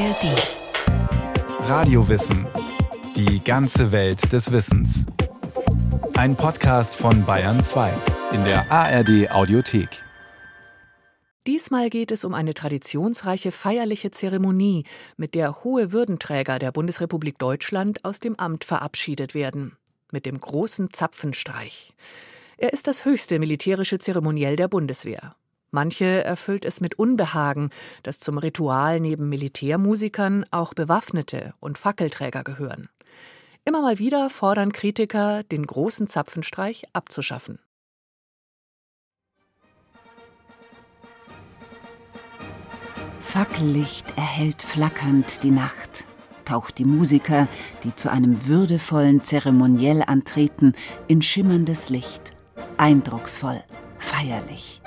ARD. Radiowissen. Die ganze Welt des Wissens. Ein Podcast von Bayern 2 in der ARD Audiothek. Diesmal geht es um eine traditionsreiche feierliche Zeremonie, mit der hohe Würdenträger der Bundesrepublik Deutschland aus dem Amt verabschiedet werden. Mit dem großen Zapfenstreich. Er ist das höchste militärische Zeremoniell der Bundeswehr. Manche erfüllt es mit Unbehagen, dass zum Ritual neben Militärmusikern auch Bewaffnete und Fackelträger gehören. Immer mal wieder fordern Kritiker, den großen Zapfenstreich abzuschaffen. Fackellicht erhellt flackernd die Nacht, taucht die Musiker, die zu einem würdevollen Zeremoniell antreten, in schimmerndes Licht. Eindrucksvoll, feierlich.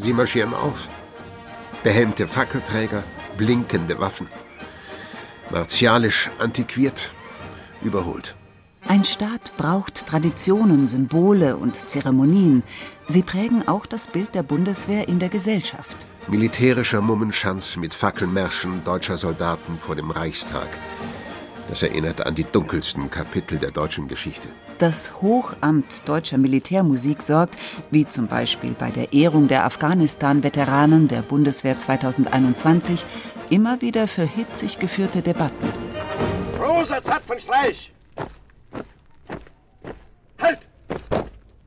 Sie marschieren auf. Behelmte Fackelträger, blinkende Waffen. Martialisch antiquiert, überholt. Ein Staat braucht Traditionen, Symbole und Zeremonien. Sie prägen auch das Bild der Bundeswehr in der Gesellschaft. Militärischer Mummenschanz mit Fackelmärschen deutscher Soldaten vor dem Reichstag. Das erinnert an die dunkelsten Kapitel der deutschen Geschichte. Das Hochamt deutscher Militärmusik sorgt, wie zum Beispiel bei der Ehrung der Afghanistan-Veteranen der Bundeswehr 2021, immer wieder für hitzig geführte Debatten. Großer Zapfenstreich! Halt!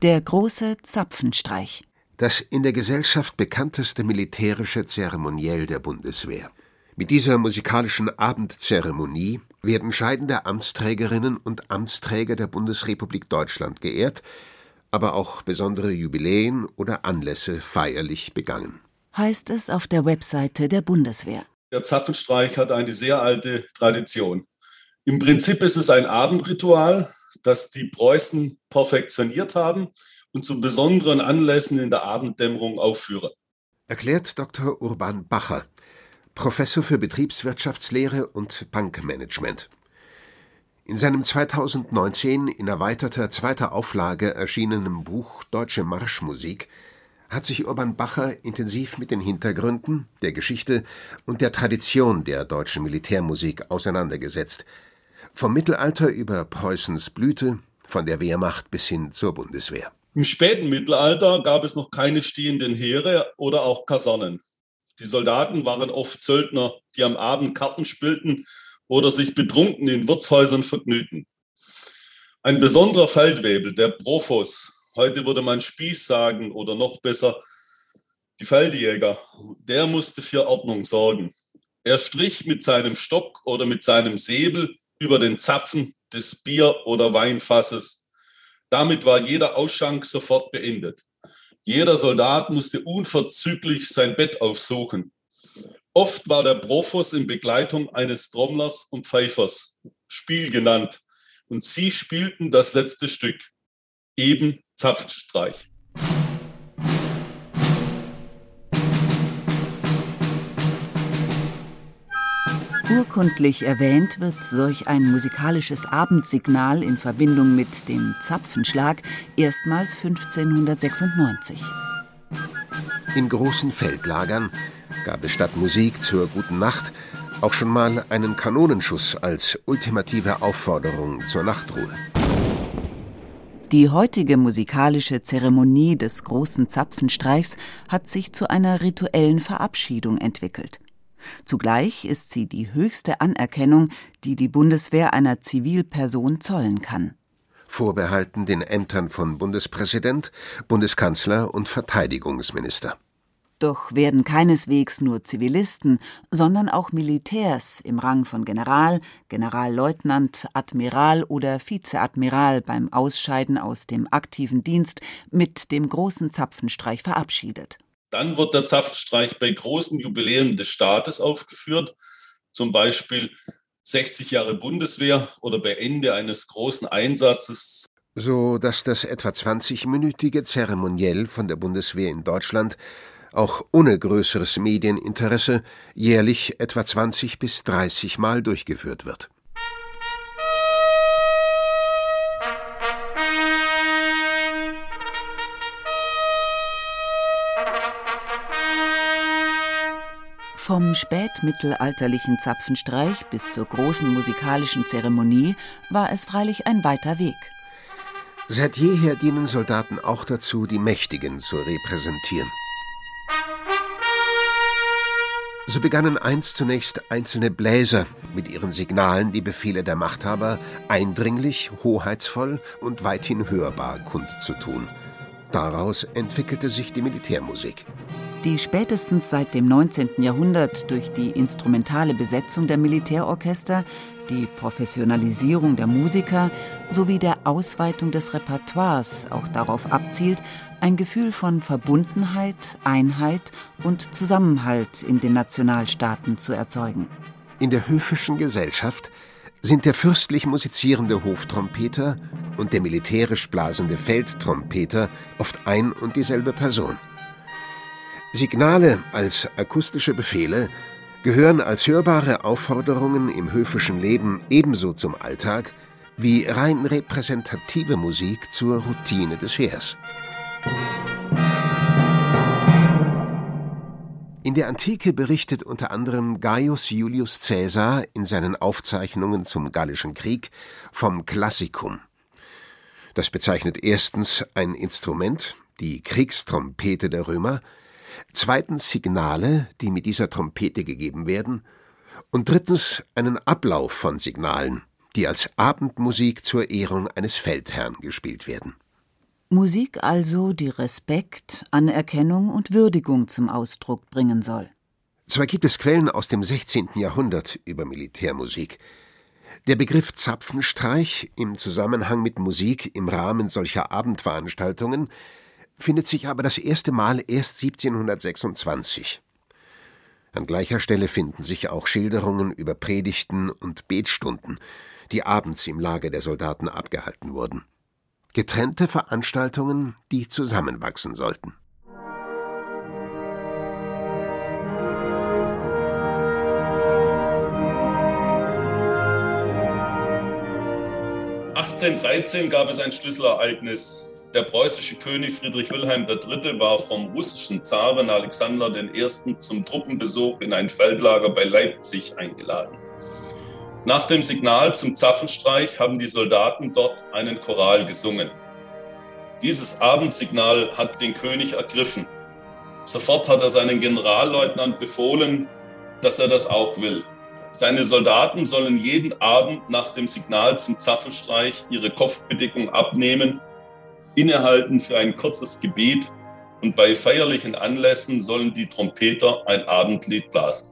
Der große Zapfenstreich. Das in der Gesellschaft bekannteste militärische Zeremoniell der Bundeswehr. Mit dieser musikalischen Abendzeremonie werden scheidende Amtsträgerinnen und Amtsträger der Bundesrepublik Deutschland geehrt, aber auch besondere Jubiläen oder Anlässe feierlich begangen. Heißt es auf der Webseite der Bundeswehr. Der Zapfenstreich hat eine sehr alte Tradition. Im Prinzip ist es ein Abendritual, das die Preußen perfektioniert haben und zu besonderen Anlässen in der Abenddämmerung aufführen. Erklärt Dr. Urban Bacher, Professor für Betriebswirtschaftslehre und Bankmanagement. In seinem 2019 in erweiterter zweiter Auflage erschienenen Buch Deutsche Marschmusik hat sich Urban Bacher intensiv mit den Hintergründen, der Geschichte und der Tradition der deutschen Militärmusik auseinandergesetzt. Vom Mittelalter über Preußens Blüte, von der Wehrmacht bis hin zur Bundeswehr. Im späten Mittelalter gab es noch keine stehenden Heere oder auch Kasernen. Die Soldaten waren oft Söldner, die am Abend Karten spielten oder sich betrunken in Wirtshäusern vergnügten. Ein besonderer Feldwebel, der Profos, heute würde man Spieß sagen oder noch besser die Feldjäger, der musste für Ordnung sorgen. Er strich mit seinem Stock oder mit seinem Säbel über den Zapfen des Bier- oder Weinfasses. Damit war jeder Ausschank sofort beendet. Jeder Soldat musste unverzüglich sein Bett aufsuchen. Oft war der Profos in Begleitung eines Trommlers und Pfeifers, Spiel genannt, und sie spielten das letzte Stück, eben Zapfenstreich. Urkundlich erwähnt wird solch ein musikalisches Abendsignal in Verbindung mit dem Zapfenschlag erstmals 1596. In großen Feldlagern gab es statt Musik zur guten Nacht auch schon mal einen Kanonenschuss als ultimative Aufforderung zur Nachtruhe. Die heutige musikalische Zeremonie des großen Zapfenstreichs hat sich zu einer rituellen Verabschiedung entwickelt. Zugleich ist sie die höchste Anerkennung, die die Bundeswehr einer Zivilperson zollen kann. Vorbehalten den Ämtern von Bundespräsident, Bundeskanzler und Verteidigungsminister. Doch werden keineswegs nur Zivilisten, sondern auch Militärs im Rang von General, Generalleutnant, Admiral oder Vizeadmiral beim Ausscheiden aus dem aktiven Dienst mit dem großen Zapfenstreich verabschiedet. Dann wird der Zapfenstreich bei großen Jubiläen des Staates aufgeführt, zum Beispiel 60 Jahre Bundeswehr oder bei Ende eines großen Einsatzes. So dass das etwa 20-minütige Zeremoniell von der Bundeswehr in Deutschland auch ohne größeres Medieninteresse jährlich etwa 20 bis 30 Mal durchgeführt wird. Vom spätmittelalterlichen Zapfenstreich bis zur großen musikalischen Zeremonie war es freilich ein weiter Weg. Seit jeher dienen Soldaten auch dazu, die Mächtigen zu repräsentieren. So begannen einst zunächst einzelne Bläser mit ihren Signalen die Befehle der Machthaber eindringlich, hoheitsvoll und weithin hörbar kundzutun. Daraus entwickelte sich die Militärmusik. Die spätestens seit dem 19. Jahrhundert durch die instrumentale Besetzung der Militärorchester, die Professionalisierung der Musiker sowie der Ausweitung des Repertoires auch darauf abzielt, ein Gefühl von Verbundenheit, Einheit und Zusammenhalt in den Nationalstaaten zu erzeugen. In der höfischen Gesellschaft sind der fürstlich musizierende Hoftrompeter und der militärisch blasende Feldtrompeter oft ein und dieselbe Person. Signale als akustische Befehle gehören als hörbare Aufforderungen im höfischen Leben ebenso zum Alltag wie rein repräsentative Musik zur Routine des Heers. In der Antike berichtet unter anderem Gaius Julius Caesar in seinen Aufzeichnungen zum Gallischen Krieg vom Klassikum. Das bezeichnet erstens ein Instrument, die Kriegstrompete der Römer, zweitens Signale, die mit dieser Trompete gegeben werden, und drittens einen Ablauf von Signalen, die als Abendmusik zur Ehrung eines Feldherrn gespielt werden. Musik also, die Respekt, Anerkennung und Würdigung zum Ausdruck bringen soll. Zwar gibt es Quellen aus dem 16. Jahrhundert über Militärmusik. Der Begriff Zapfenstreich im Zusammenhang mit Musik im Rahmen solcher Abendveranstaltungen findet sich aber das erste Mal erst 1726. An gleicher Stelle finden sich auch Schilderungen über Predigten und Betstunden, die abends im Lager der Soldaten abgehalten wurden getrennte Veranstaltungen, die zusammenwachsen sollten. (1813) gab es ein Schlüsselereignis. Der preußische König Friedrich Wilhelm III. war vom russischen Zaren Alexander I. zum Truppenbesuch in ein Feldlager bei Leipzig eingeladen. Nach dem Signal zum Zapfenstreich haben die Soldaten dort einen Choral gesungen. Dieses Abendsignal hat den König ergriffen. Sofort hat er seinen Generalleutnant befohlen, dass er das auch will. Seine Soldaten sollen jeden Abend nach dem Signal zum Zapfenstreich ihre Kopfbedeckung abnehmen, innehalten für ein kurzes Gebet und bei feierlichen Anlässen sollen die Trompeter ein Abendlied blasen.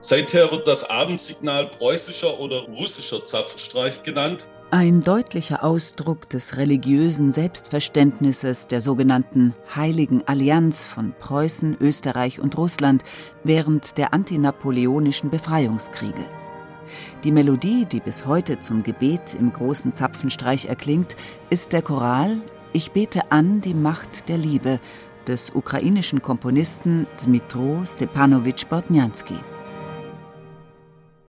Seither wird das Abendsignal preußischer oder russischer Zapfenstreich genannt. Ein deutlicher Ausdruck des religiösen Selbstverständnisses der sogenannten Heiligen Allianz von Preußen, Österreich und Russland während der antinapoleonischen Befreiungskriege. Die Melodie, die bis heute zum Gebet im großen Zapfenstreich erklingt, ist der Choral Ich bete an die Macht der Liebe des ukrainischen Komponisten Dmitro Stepanowitsch Bortnjanski.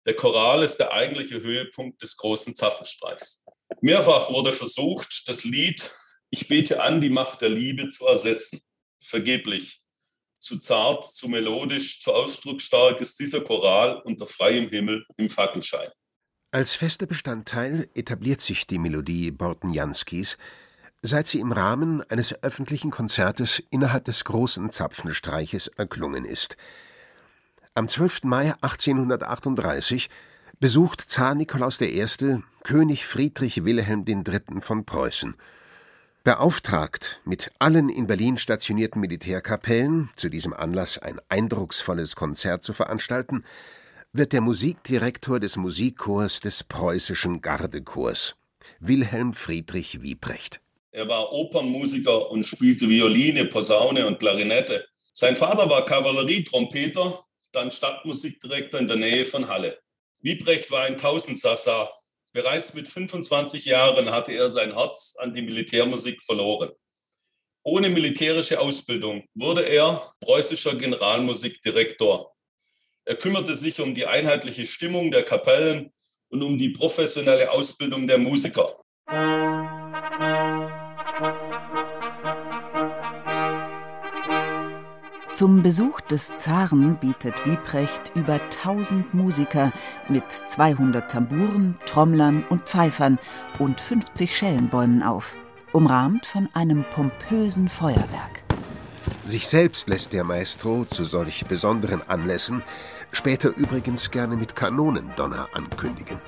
Der Choral ist der eigentliche Höhepunkt des großen Zapfenstreichs. Mehrfach wurde versucht, das Lied Ich bete an die Macht der Liebe zu ersetzen. Vergeblich. Zu zart, zu melodisch, zu ausdrucksstark ist dieser Choral unter freiem Himmel im Fackelschein. Als fester Bestandteil etabliert sich die Melodie Bortenjanskis, seit sie im Rahmen eines öffentlichen Konzertes innerhalb des großen Zapfenstreiches erklungen ist – am 12. Mai 1838 besucht Zar Nikolaus I. König Friedrich Wilhelm III. von Preußen. Beauftragt, mit allen in Berlin stationierten Militärkapellen zu diesem Anlass ein eindrucksvolles Konzert zu veranstalten, wird der Musikdirektor des Musikchors des preußischen Gardekorps, Wilhelm Friedrich Wiebrecht. Er war Opernmusiker und spielte Violine, Posaune und Klarinette. Sein Vater war Kavallerietrompeter dann Stadtmusikdirektor in der Nähe von Halle. Wiebrecht war ein Tausendsassa. Bereits mit 25 Jahren hatte er sein Herz an die Militärmusik verloren. Ohne militärische Ausbildung wurde er preußischer Generalmusikdirektor. Er kümmerte sich um die einheitliche Stimmung der Kapellen und um die professionelle Ausbildung der Musiker. Zum Besuch des Zaren bietet Wieprecht über 1000 Musiker mit 200 Tamburen, Trommlern und Pfeifern und 50 Schellenbäumen auf, umrahmt von einem pompösen Feuerwerk. Sich selbst lässt der Maestro zu solch besonderen Anlässen später übrigens gerne mit Kanonendonner ankündigen.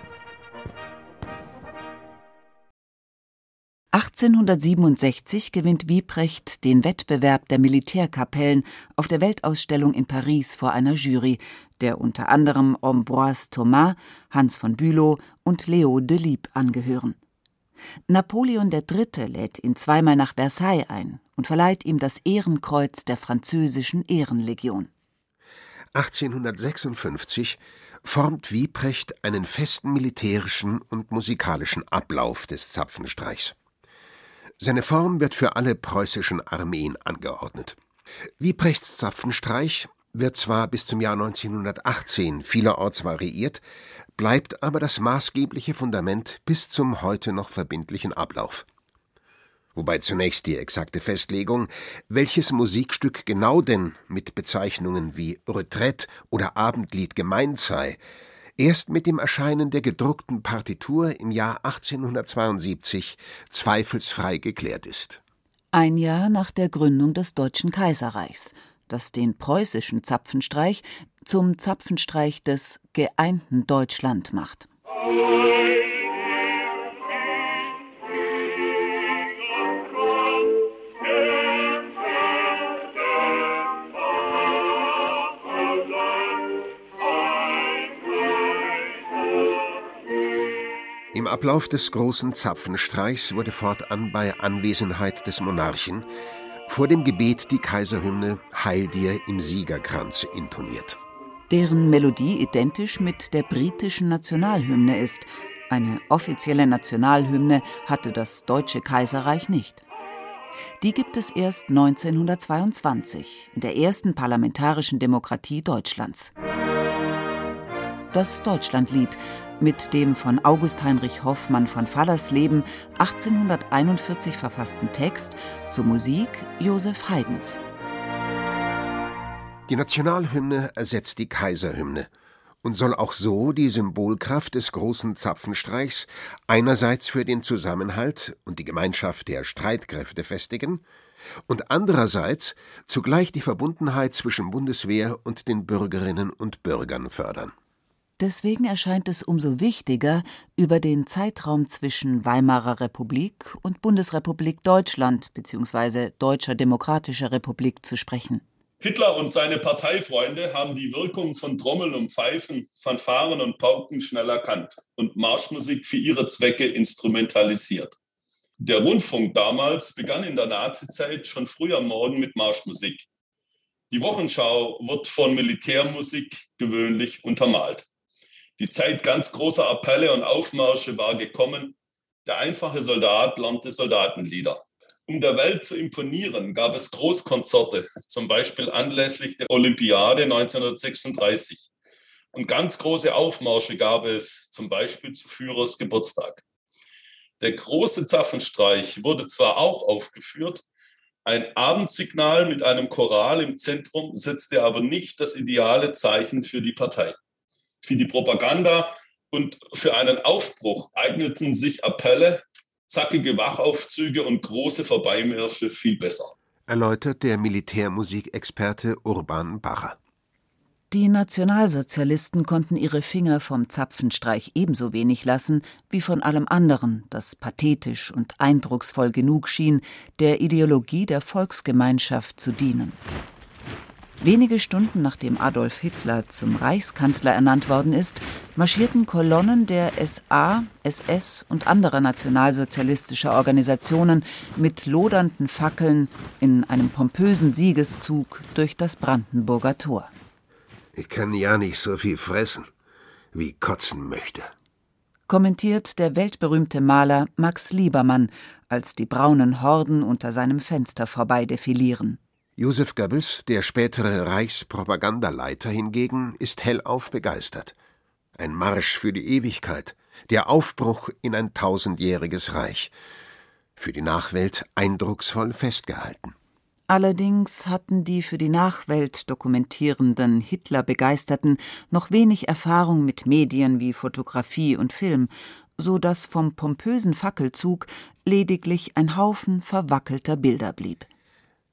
1867 gewinnt Wieprecht den Wettbewerb der Militärkapellen auf der Weltausstellung in Paris vor einer Jury, der unter anderem Ambroise Thomas, Hans von Bülow und Leo Delibes angehören. Napoleon III. lädt ihn zweimal nach Versailles ein und verleiht ihm das Ehrenkreuz der französischen Ehrenlegion. 1856 formt Wieprecht einen festen militärischen und musikalischen Ablauf des Zapfenstreichs. Seine Form wird für alle preußischen Armeen angeordnet. Wieprechts Zapfenstreich wird zwar bis zum Jahr 1918 vielerorts variiert, bleibt aber das maßgebliche Fundament bis zum heute noch verbindlichen Ablauf. Wobei zunächst die exakte Festlegung, welches Musikstück genau denn mit Bezeichnungen wie Retraite oder Abendlied gemeint sei, erst mit dem Erscheinen der gedruckten Partitur im Jahr 1872 zweifelsfrei geklärt ist. Ein Jahr nach der Gründung des Deutschen Kaiserreichs, das den preußischen Zapfenstreich zum Zapfenstreich des geeinten Deutschland macht. Ablauf des großen Zapfenstreichs wurde fortan bei Anwesenheit des Monarchen vor dem Gebet die Kaiserhymne Heil dir im Siegerkranz intoniert. Deren Melodie identisch mit der britischen Nationalhymne ist. Eine offizielle Nationalhymne hatte das Deutsche Kaiserreich nicht. Die gibt es erst 1922 in der ersten parlamentarischen Demokratie Deutschlands. Das Deutschlandlied mit dem von August Heinrich Hoffmann von Fallersleben 1841 verfassten Text zur Musik Josef Haydns. Die Nationalhymne ersetzt die Kaiserhymne und soll auch so die Symbolkraft des großen Zapfenstreichs einerseits für den Zusammenhalt und die Gemeinschaft der Streitkräfte festigen und andererseits zugleich die Verbundenheit zwischen Bundeswehr und den Bürgerinnen und Bürgern fördern. Deswegen erscheint es umso wichtiger, über den Zeitraum zwischen Weimarer Republik und Bundesrepublik Deutschland bzw. Deutscher Demokratischer Republik zu sprechen. Hitler und seine Parteifreunde haben die Wirkung von Trommeln und Pfeifen, Fanfaren und Pauken schnell erkannt und Marschmusik für ihre Zwecke instrumentalisiert. Der Rundfunk damals begann in der Nazizeit schon früh am Morgen mit Marschmusik. Die Wochenschau wird von Militärmusik gewöhnlich untermalt. Die Zeit ganz großer Appelle und Aufmärsche war gekommen. Der einfache Soldat lernte Soldatenlieder. Um der Welt zu imponieren, gab es Großkonzerte, zum Beispiel anlässlich der Olympiade 1936. Und ganz große Aufmärsche gab es, zum Beispiel zu Führers Geburtstag. Der große Zapfenstreich wurde zwar auch aufgeführt, ein Abendsignal mit einem Choral im Zentrum setzte aber nicht das ideale Zeichen für die Partei. Für die Propaganda und für einen Aufbruch eigneten sich Appelle, zackige Wachaufzüge und große Vorbeimärsche viel besser. Erläutert der Militärmusikexperte Urban Bacher. Die Nationalsozialisten konnten ihre Finger vom Zapfenstreich ebenso wenig lassen wie von allem anderen, das pathetisch und eindrucksvoll genug schien, der Ideologie der Volksgemeinschaft zu dienen. Wenige Stunden nachdem Adolf Hitler zum Reichskanzler ernannt worden ist, marschierten Kolonnen der SA, SS und anderer nationalsozialistischer Organisationen mit lodernden Fackeln in einem pompösen Siegeszug durch das Brandenburger Tor. Ich kann ja nicht so viel fressen, wie kotzen möchte, kommentiert der weltberühmte Maler Max Liebermann, als die braunen Horden unter seinem Fenster vorbei defilieren. Josef Goebbels, der spätere Reichspropagandaleiter hingegen, ist hellauf begeistert. Ein Marsch für die Ewigkeit, der Aufbruch in ein tausendjähriges Reich. Für die Nachwelt eindrucksvoll festgehalten. Allerdings hatten die für die Nachwelt dokumentierenden Hitler-Begeisterten noch wenig Erfahrung mit Medien wie Fotografie und Film, so dass vom pompösen Fackelzug lediglich ein Haufen verwackelter Bilder blieb.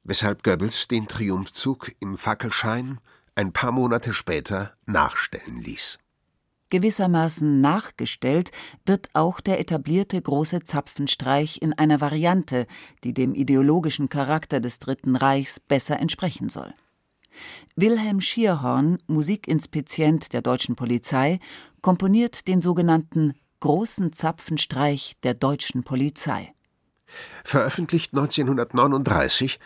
Weshalb Goebbels den Triumphzug im Fackelschein ein paar Monate später nachstellen ließ. Gewissermaßen nachgestellt wird auch der etablierte große Zapfenstreich in einer Variante, die dem ideologischen Charakter des Dritten Reichs besser entsprechen soll. Wilhelm Schierhorn, Musikinspizient der deutschen Polizei, komponiert den sogenannten Großen Zapfenstreich der deutschen Polizei. Veröffentlicht 1939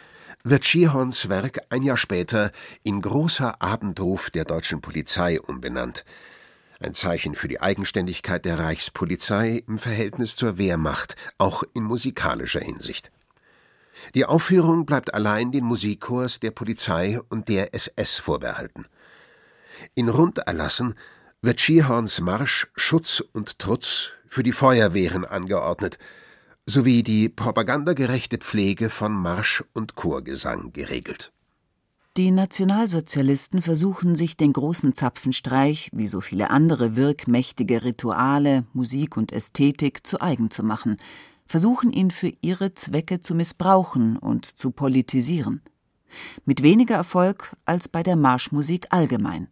wird Schierhorns Werk ein Jahr später in Großer Abendruf der deutschen Polizei umbenannt – ein Zeichen für die Eigenständigkeit der Reichspolizei im Verhältnis zur Wehrmacht, auch in musikalischer Hinsicht. Die Aufführung bleibt allein den Musikchors der Polizei und der SS vorbehalten. In Runderlassen wird Schierhorns Marsch Schutz und Trutz für die Feuerwehren angeordnet, sowie die propagandagerechte Pflege von Marsch und Chorgesang geregelt die Nationalsozialisten versuchen sich den großen Zapfenstreich, wie so viele andere wirkmächtige Rituale, Musik und Ästhetik, zu eigen zu machen, versuchen ihn für ihre Zwecke zu missbrauchen und zu politisieren. Mit weniger Erfolg als bei der Marschmusik allgemein.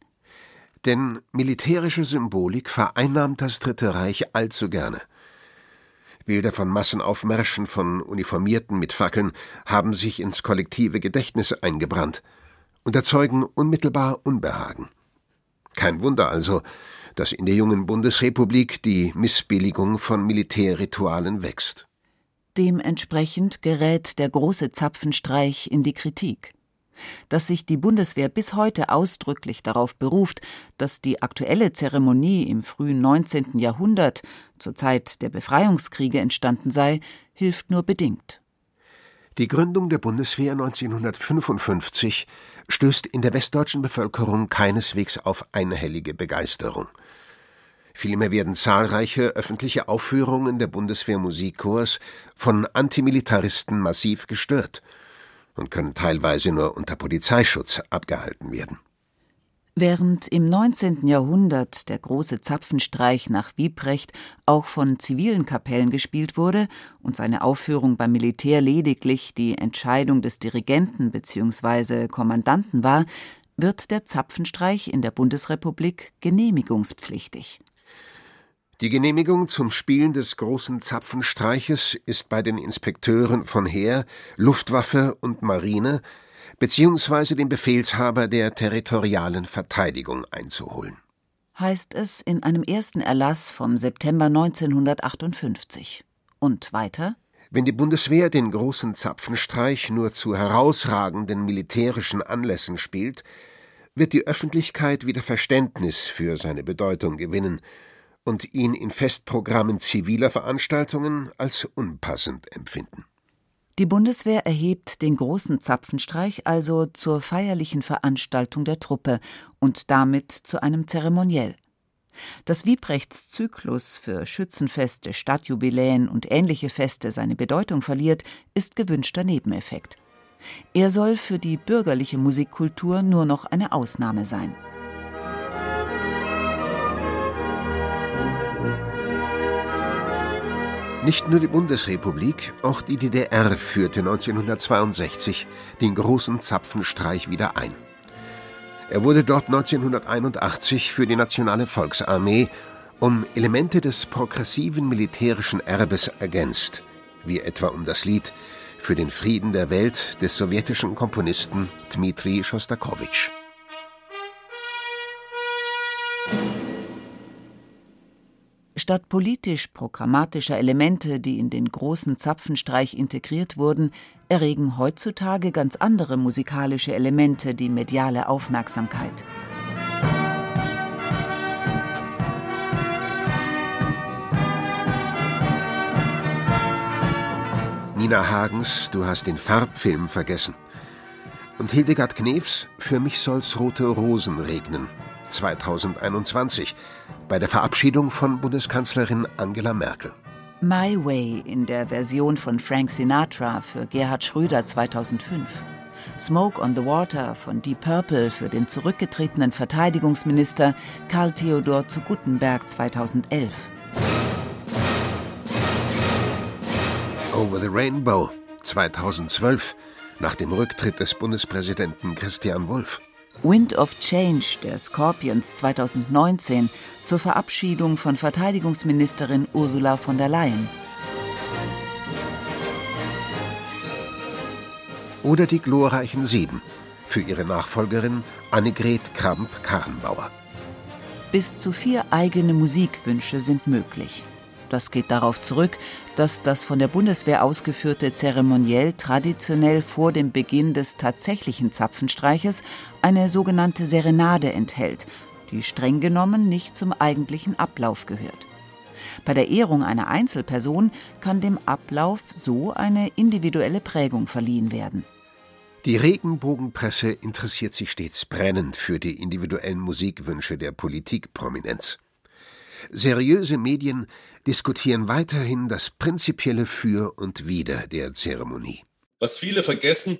Denn militärische Symbolik vereinnahmt das Dritte Reich allzu gerne. Bilder von Massenaufmärschen von Uniformierten mit Fackeln haben sich ins kollektive Gedächtnis eingebrannt und erzeugen unmittelbar Unbehagen. Kein Wunder also, dass in der jungen Bundesrepublik die Missbilligung von Militärritualen wächst. Dementsprechend gerät der große Zapfenstreich in die Kritik. Dass sich die Bundeswehr bis heute ausdrücklich darauf beruft, dass die aktuelle Zeremonie im frühen 19. Jahrhundert, zur Zeit der Befreiungskriege entstanden sei, hilft nur bedingt. Die Gründung der Bundeswehr 1955 stößt in der westdeutschen Bevölkerung keineswegs auf einhellige Begeisterung. Vielmehr werden zahlreiche öffentliche Aufführungen der Bundeswehr Musikchors von Antimilitaristen massiv gestört und können teilweise nur unter Polizeischutz abgehalten werden. Während im 19. Jahrhundert der große Zapfenstreich nach Wiebrecht auch von zivilen Kapellen gespielt wurde und seine Aufführung beim Militär lediglich die Entscheidung des Dirigenten bzw. Kommandanten war, wird der Zapfenstreich in der Bundesrepublik genehmigungspflichtig. Die Genehmigung zum Spielen des großen Zapfenstreiches ist bei den Inspekteuren von Heer, Luftwaffe und Marine beziehungsweise den Befehlshaber der territorialen Verteidigung einzuholen. Heißt es in einem ersten Erlass vom September 1958. Und weiter? Wenn die Bundeswehr den großen Zapfenstreich nur zu herausragenden militärischen Anlässen spielt, wird die Öffentlichkeit wieder Verständnis für seine Bedeutung gewinnen und ihn in Festprogrammen ziviler Veranstaltungen als unpassend empfinden. Die Bundeswehr erhebt den großen Zapfenstreich also zur feierlichen Veranstaltung der Truppe und damit zu einem Zeremoniell. Dass Wiebrechts Zyklus für Schützenfeste, Stadtjubiläen und ähnliche Feste seine Bedeutung verliert, ist gewünschter Nebeneffekt. Er soll für die bürgerliche Musikkultur nur noch eine Ausnahme sein. Nicht nur die Bundesrepublik, auch die DDR führte 1962 den großen Zapfenstreich wieder ein. Er wurde dort 1981 für die Nationale Volksarmee um Elemente des progressiven militärischen Erbes ergänzt, wie etwa um das Lied Für den Frieden der Welt des sowjetischen Komponisten Dmitri Schostakowitsch. Statt politisch-programmatischer Elemente, die in den großen Zapfenstreich integriert wurden, erregen heutzutage ganz andere musikalische Elemente die mediale Aufmerksamkeit. Nina Hagens, du hast den Farbfilm vergessen. Und Hildegard Knefs, für mich soll's rote Rosen regnen. 2021 bei der Verabschiedung von Bundeskanzlerin Angela Merkel. My Way in der Version von Frank Sinatra für Gerhard Schröder 2005. Smoke on the Water von Deep Purple für den zurückgetretenen Verteidigungsminister Karl Theodor zu Guttenberg 2011. Over the Rainbow 2012 nach dem Rücktritt des Bundespräsidenten Christian Wulff. Wind of Change der Scorpions 2019 zur Verabschiedung von Verteidigungsministerin Ursula von der Leyen. Oder die glorreichen Sieben für ihre Nachfolgerin Annegret Kramp-Karrenbauer. Bis zu vier eigene Musikwünsche sind möglich. Das geht darauf zurück, dass das von der Bundeswehr ausgeführte Zeremoniell traditionell vor dem Beginn des tatsächlichen Zapfenstreiches eine sogenannte Serenade enthält, die streng genommen nicht zum eigentlichen Ablauf gehört. Bei der Ehrung einer Einzelperson kann dem Ablauf so eine individuelle Prägung verliehen werden. Die Regenbogenpresse interessiert sich stets brennend für die individuellen Musikwünsche der Politikprominenz. Seriöse Medien diskutieren weiterhin das prinzipielle Für und Wider der Zeremonie. Was viele vergessen,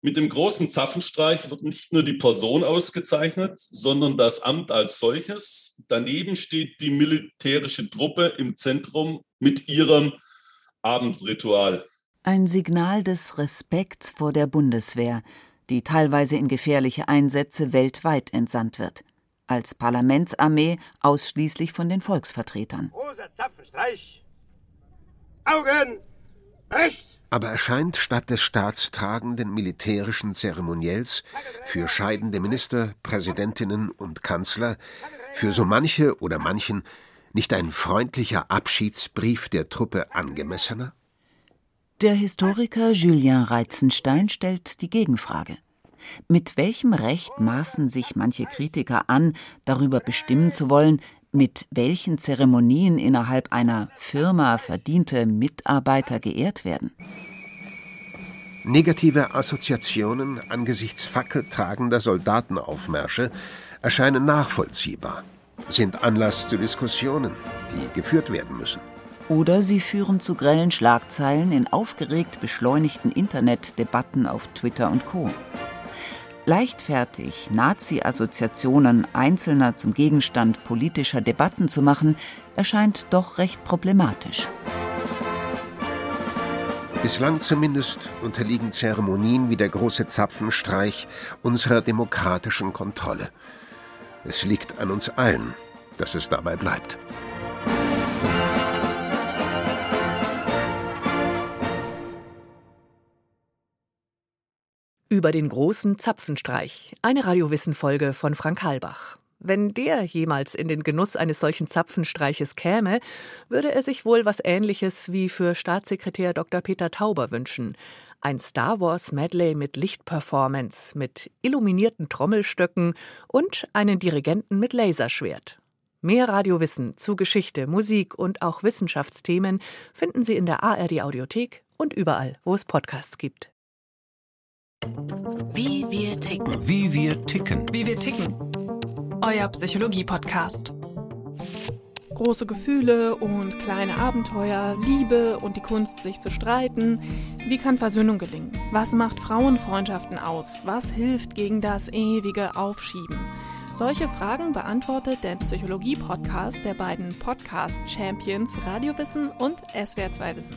mit dem großen Zapfenstreich wird nicht nur die Person ausgezeichnet, sondern das Amt als solches. Daneben steht die militärische Truppe im Zentrum mit ihrem Abendritual. Ein Signal des Respekts vor der Bundeswehr, die teilweise in gefährliche Einsätze weltweit entsandt wird als Parlamentsarmee ausschließlich von den Volksvertretern. Großer Zapfenstreich. Augen rechts. Aber erscheint statt des staatstragenden militärischen Zeremoniells für scheidende Minister, Präsidentinnen und Kanzler, für so manche oder manchen nicht ein freundlicher Abschiedsbrief der Truppe angemessener? Der Historiker Julien Reizenstein stellt die Gegenfrage. Mit welchem Recht maßen sich manche Kritiker an, darüber bestimmen zu wollen, mit welchen Zeremonien innerhalb einer Firma verdiente Mitarbeiter geehrt werden? Negative Assoziationen angesichts fackeltragender Soldatenaufmärsche erscheinen nachvollziehbar, sind Anlass zu Diskussionen, die geführt werden müssen. Oder sie führen zu grellen Schlagzeilen in aufgeregt beschleunigten Internetdebatten auf Twitter und Co. Leichtfertig Nazi-Assoziationen Einzelner zum Gegenstand politischer Debatten zu machen, erscheint doch recht problematisch. Bislang zumindest unterliegen Zeremonien wie der große Zapfenstreich unserer demokratischen Kontrolle. Es liegt an uns allen, dass es dabei bleibt. Über den großen Zapfenstreich. Eine Radiowissen-Folge von Frank Halbach. Wenn der jemals in den Genuss eines solchen Zapfenstreiches käme, würde er sich wohl was Ähnliches wie für Staatssekretär Dr. Peter Tauber wünschen. Ein Star Wars Medley mit Lichtperformance, mit illuminierten Trommelstöcken und einen Dirigenten mit Laserschwert. Mehr Radiowissen zu Geschichte, Musik und auch Wissenschaftsthemen finden Sie in der ARD Audiothek und überall, wo es Podcasts gibt. Wie wir ticken. Wie wir ticken. Wie wir ticken. Euer Psychologie-Podcast. Große Gefühle und kleine Abenteuer, Liebe und die Kunst, sich zu streiten. Wie kann Versöhnung gelingen? Was macht Frauenfreundschaften aus? Was hilft gegen das ewige Aufschieben? Solche Fragen beantwortet der Psychologie-Podcast der beiden Podcast-Champions Radiowissen und SWR2 Wissen.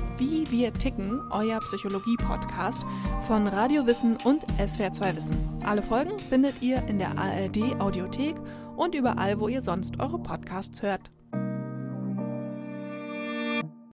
Wie wir ticken, euer Psychologie-Podcast von Radio Wissen und SWR2 Wissen. Alle Folgen findet ihr in der ARD Audiothek und überall, wo ihr sonst eure Podcasts hört.